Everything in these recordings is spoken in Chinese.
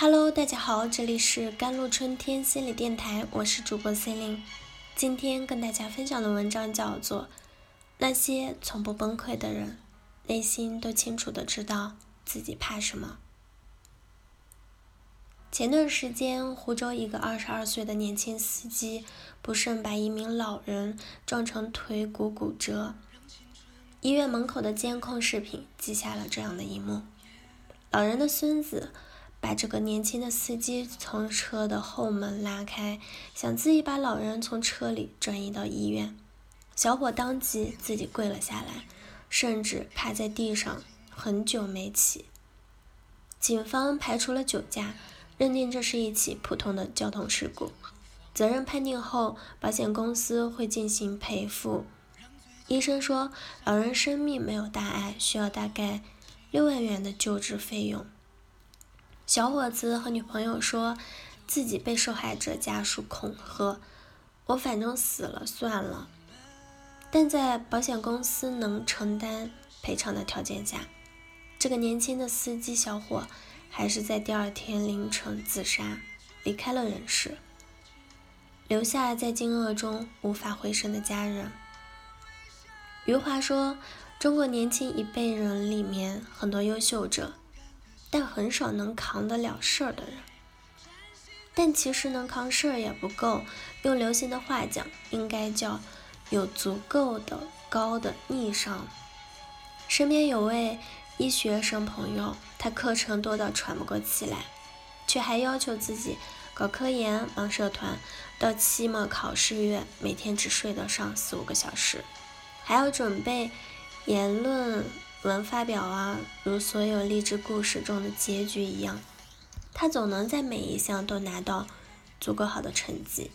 Hello，大家好，这里是甘露春天心理电台，我是主播 C 琳。今天跟大家分享的文章叫做《那些从不崩溃的人，内心都清楚的知道自己怕什么》。前段时间，湖州一个二十二岁的年轻司机不慎把一名老人撞成腿骨骨折。医院门口的监控视频记下了这样的一幕：老人的孙子把这个年轻的司机从车的后门拉开，想自己把老人从车里转移到医院。小伙当即自己跪了下来，甚至趴在地上很久没起。警方排除了酒驾。认定这是一起普通的交通事故，责任判定后，保险公司会进行赔付。医生说，老人生命没有大碍，需要大概六万元的救治费用。小伙子和女朋友说，自己被受害者家属恐吓，我反正死了算了。但在保险公司能承担赔偿的条件下，这个年轻的司机小伙。还是在第二天凌晨自杀，离开了人世，留下在惊愕中无法回神的家人。余华说：“中国年轻一辈人里面很多优秀者，但很少能扛得了事儿的人。但其实能扛事儿也不够，用流行的话讲，应该叫有足够的高的逆商。”身边有位。医学生朋友，他课程多到喘不过气来，却还要求自己搞科研、忙社团，到期末考试月每天只睡得上四五个小时，还要准备言论文发表啊，如所有励志故事中的结局一样，他总能在每一项都拿到足够好的成绩。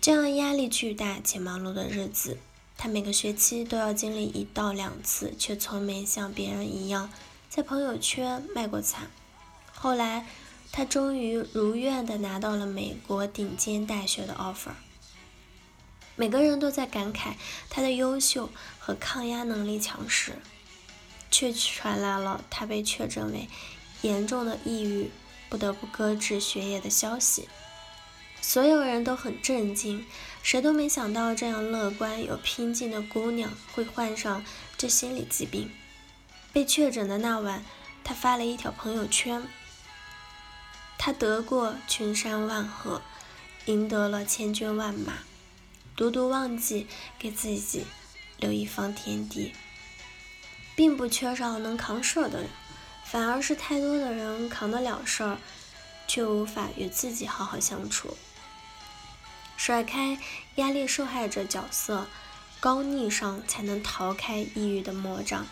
这样压力巨大且忙碌的日子。他每个学期都要经历一到两次，却从没像别人一样在朋友圈卖过惨。后来，他终于如愿的拿到了美国顶尖大学的 offer。每个人都在感慨他的优秀和抗压能力强势，却传来了他被确诊为严重的抑郁，不得不搁置学业的消息。所有人都很震惊，谁都没想到这样乐观有拼劲的姑娘会患上这心理疾病。被确诊的那晚，她发了一条朋友圈：她得过群山万壑，赢得了千军万马，独独忘记给自己留一方天地。并不缺少能扛事儿的人，反而是太多的人扛得了事儿，却无法与自己好好相处。甩开压力受害者角色，高逆商才能逃开抑郁的魔掌。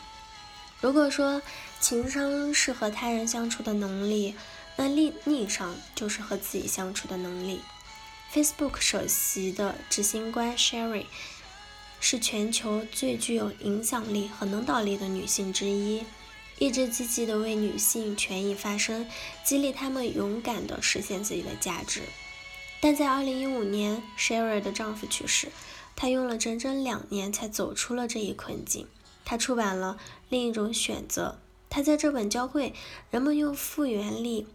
如果说情商是和他人相处的能力，那逆逆商就是和自己相处的能力。Facebook 首席的执行官 Sherry 是全球最具有影响力和领导力的女性之一，一直积极的为女性权益发声，激励她们勇敢地实现自己的价值。但在2015年，Sherry 的丈夫去世，她用了整整两年才走出了这一困境。她出版了《另一种选择》，她在这本教会人们用复原力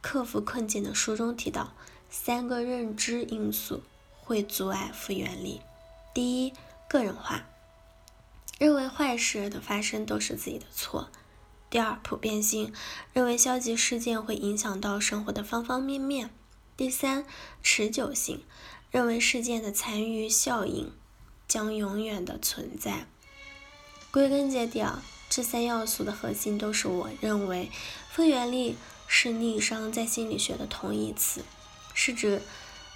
克服困境的书中提到，三个认知因素会阻碍复原力：第一，个人化，认为坏事的发生都是自己的错；第二，普遍性，认为消极事件会影响到生活的方方面面。第三，持久性，认为事件的残余效应将永远的存在。归根结底啊，这三要素的核心都是我认为，复原力是逆商在心理学的同义词，是指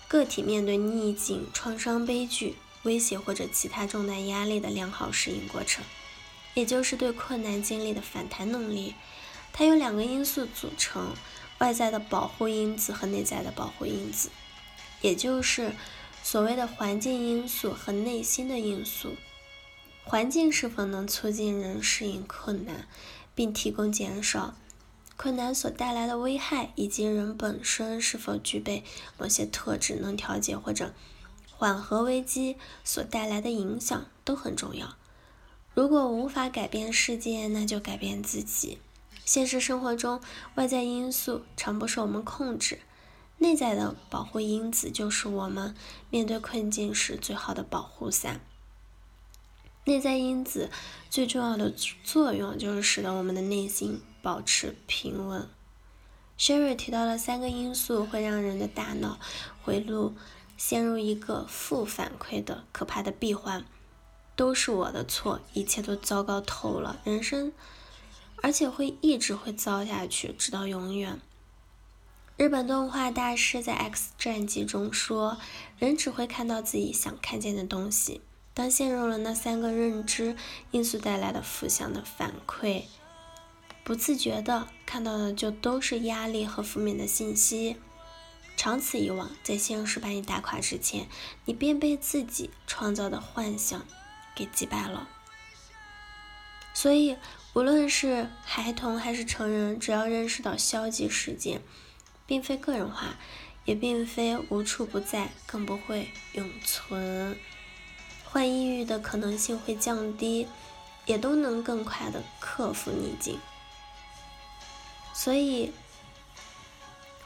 个体面对逆境、创伤、悲剧、威胁或者其他重大压力的良好适应过程，也就是对困难经历的反弹能力。它由两个因素组成。外在的保护因子和内在的保护因子，也就是所谓的环境因素和内心的因素。环境是否能促进人适应困难，并提供减少困难所带来的危害，以及人本身是否具备某些特质能调节或者缓和危机所带来的影响，都很重要。如果无法改变世界，那就改变自己。现实生活中，外在因素常不受我们控制，内在的保护因子就是我们面对困境时最好的保护伞。内在因子最重要的作用就是使得我们的内心保持平稳。Sherry 提到了三个因素会让人的大脑回路陷入一个负反馈的可怕的闭环，都是我的错，一切都糟糕透了，人生。而且会一直会糟下去，直到永远。日本动画大师在《X 战记》中说：“人只会看到自己想看见的东西。当陷入了那三个认知因素带来的负向的反馈，不自觉的看到的就都是压力和负面的信息。长此以往，在现实把你打垮之前，你便被自己创造的幻想给击败了。所以。”无论是孩童还是成人，只要认识到消极事件并非个人化，也并非无处不在，更不会永存，患抑郁的可能性会降低，也都能更快的克服逆境。所以，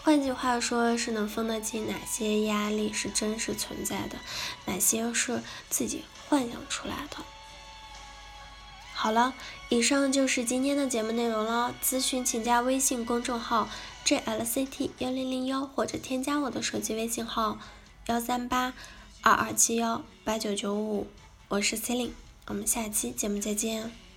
换句话说，是能分得清哪些压力是真实存在的，哪些是自己幻想出来的。好了，以上就是今天的节目内容了。咨询请加微信公众号 jlct 幺零零幺，或者添加我的手机微信号幺三八二二七幺八九九五。我是 c e l i n e 我们下期节目再见。